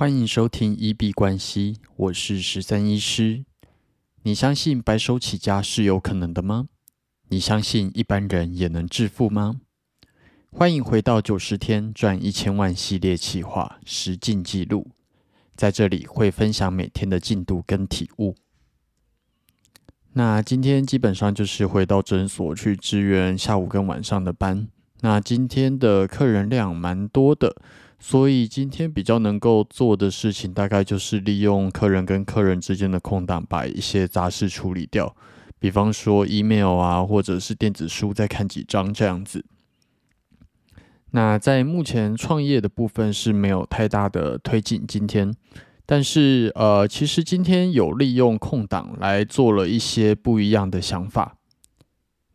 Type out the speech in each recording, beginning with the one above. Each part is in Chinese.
欢迎收听一币关系，我是十三医师。你相信白手起家是有可能的吗？你相信一般人也能致富吗？欢迎回到九十天赚一千万系列企划实进记录，在这里会分享每天的进度跟体悟。那今天基本上就是回到诊所去支援下午跟晚上的班。那今天的客人量蛮多的。所以今天比较能够做的事情，大概就是利用客人跟客人之间的空档，把一些杂事处理掉。比方说 email 啊，或者是电子书，再看几张这样子。那在目前创业的部分是没有太大的推进，今天，但是呃，其实今天有利用空档来做了一些不一样的想法。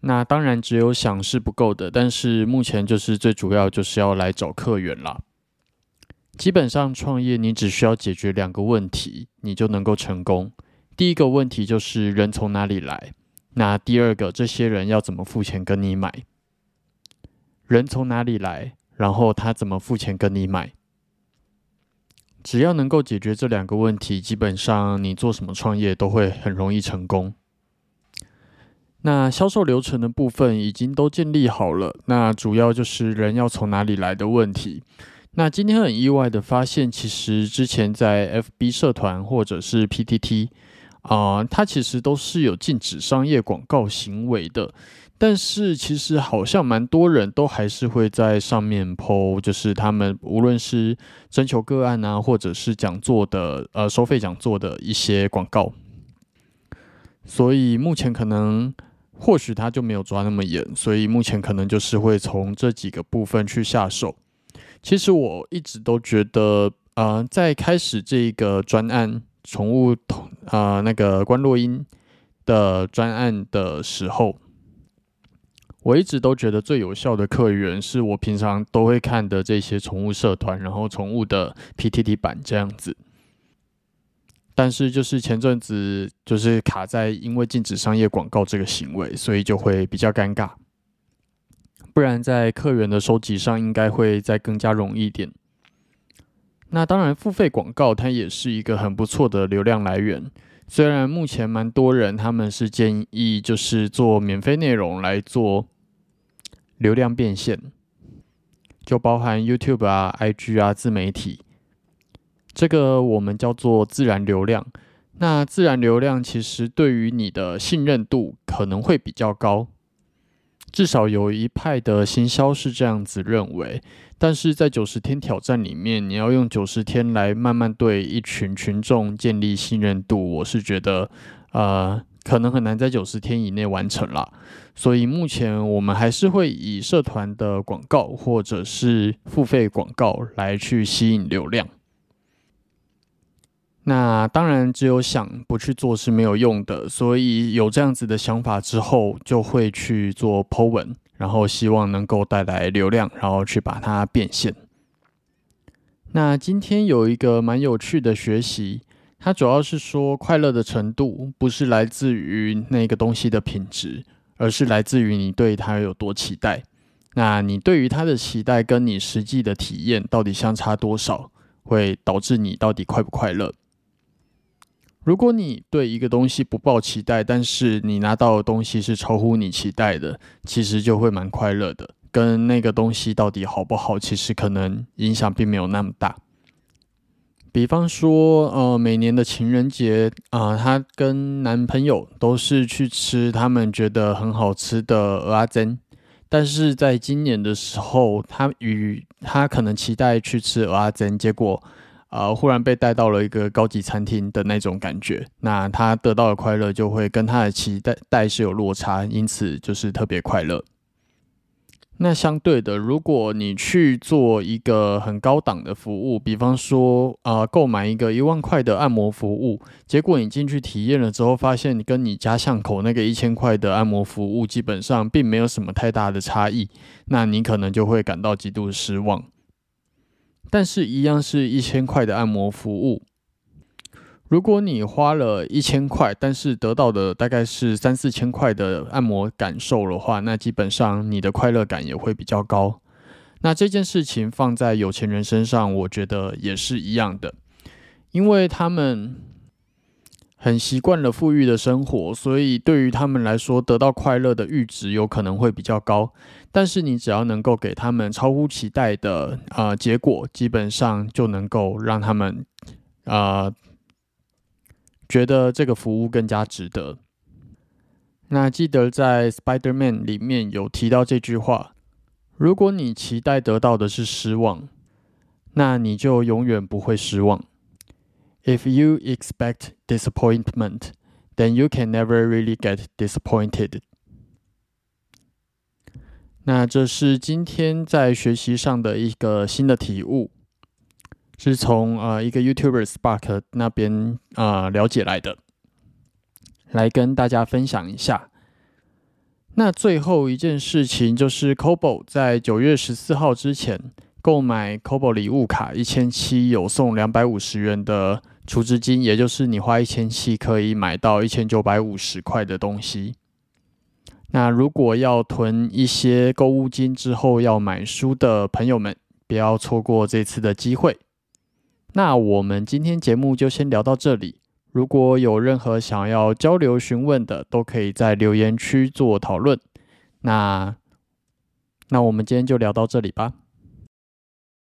那当然只有想是不够的，但是目前就是最主要就是要来找客源啦。基本上创业，你只需要解决两个问题，你就能够成功。第一个问题就是人从哪里来，那第二个，这些人要怎么付钱跟你买？人从哪里来，然后他怎么付钱跟你买？只要能够解决这两个问题，基本上你做什么创业都会很容易成功。那销售流程的部分已经都建立好了，那主要就是人要从哪里来的问题。那今天很意外的发现，其实之前在 FB 社团或者是 PTT 啊，它其实都是有禁止商业广告行为的。但是其实好像蛮多人都还是会在上面 PO，就是他们无论是征求个案啊，或者是讲座的呃收费讲座的一些广告。所以目前可能或许他就没有抓那么严，所以目前可能就是会从这几个部分去下手。其实我一直都觉得，呃，在开始这个专案宠物同啊那个关洛英的专案的时候，我一直都觉得最有效的客源是我平常都会看的这些宠物社团，然后宠物的 PTT 版这样子。但是就是前阵子就是卡在因为禁止商业广告这个行为，所以就会比较尴尬。不然，在客源的收集上，应该会再更加容易一点。那当然，付费广告它也是一个很不错的流量来源。虽然目前蛮多人他们是建议就是做免费内容来做流量变现，就包含 YouTube 啊、IG 啊、自媒体，这个我们叫做自然流量。那自然流量其实对于你的信任度可能会比较高。至少有一派的行销是这样子认为，但是在九十天挑战里面，你要用九十天来慢慢对一群群众建立信任度，我是觉得，呃，可能很难在九十天以内完成了。所以目前我们还是会以社团的广告或者是付费广告来去吸引流量。那当然，只有想不去做是没有用的。所以有这样子的想法之后，就会去做 Po 文，然后希望能够带来流量，然后去把它变现。那今天有一个蛮有趣的学习，它主要是说快乐的程度不是来自于那个东西的品质，而是来自于你对它有多期待。那你对于它的期待跟你实际的体验到底相差多少，会导致你到底快不快乐？如果你对一个东西不抱期待，但是你拿到的东西是超乎你期待的，其实就会蛮快乐的。跟那个东西到底好不好，其实可能影响并没有那么大。比方说，呃，每年的情人节啊，她跟男朋友都是去吃他们觉得很好吃的鹅阿珍，但是在今年的时候，她与她可能期待去吃鹅阿珍，结果。呃，忽然被带到了一个高级餐厅的那种感觉，那他得到的快乐就会跟他的期待待是有落差，因此就是特别快乐。那相对的，如果你去做一个很高档的服务，比方说啊，购买一个一万块的按摩服务，结果你进去体验了之后，发现跟你家巷口那个一千块的按摩服务基本上并没有什么太大的差异，那你可能就会感到极度失望。但是，一样是一千块的按摩服务。如果你花了一千块，但是得到的大概是三四千块的按摩感受的话，那基本上你的快乐感也会比较高。那这件事情放在有钱人身上，我觉得也是一样的。因为他们很习惯了富裕的生活，所以对于他们来说，得到快乐的阈值有可能会比较高。但是你只要能够给他们超乎期待的啊结果，基本上就能够让他们啊觉得这个服务更加值得。那记得在 Spider-Man 里面有提到这句话：如果你期待得到的是失望，那你就永远不会失望。If you expect disappointment, then you can never really get disappointed. 那这是今天在学习上的一个新的体悟，是从呃一个 YouTuber Spark 那边啊了解来的，来跟大家分享一下。那最后一件事情就是 Kobo 在九月十四号之前购买 Kobo 礼物卡一千七，有送两百五十元的。储值金，也就是你花一千七可以买到一千九百五十块的东西。那如果要囤一些购物金之后要买书的朋友们，不要错过这次的机会。那我们今天节目就先聊到这里。如果有任何想要交流询问的，都可以在留言区做讨论。那那我们今天就聊到这里吧。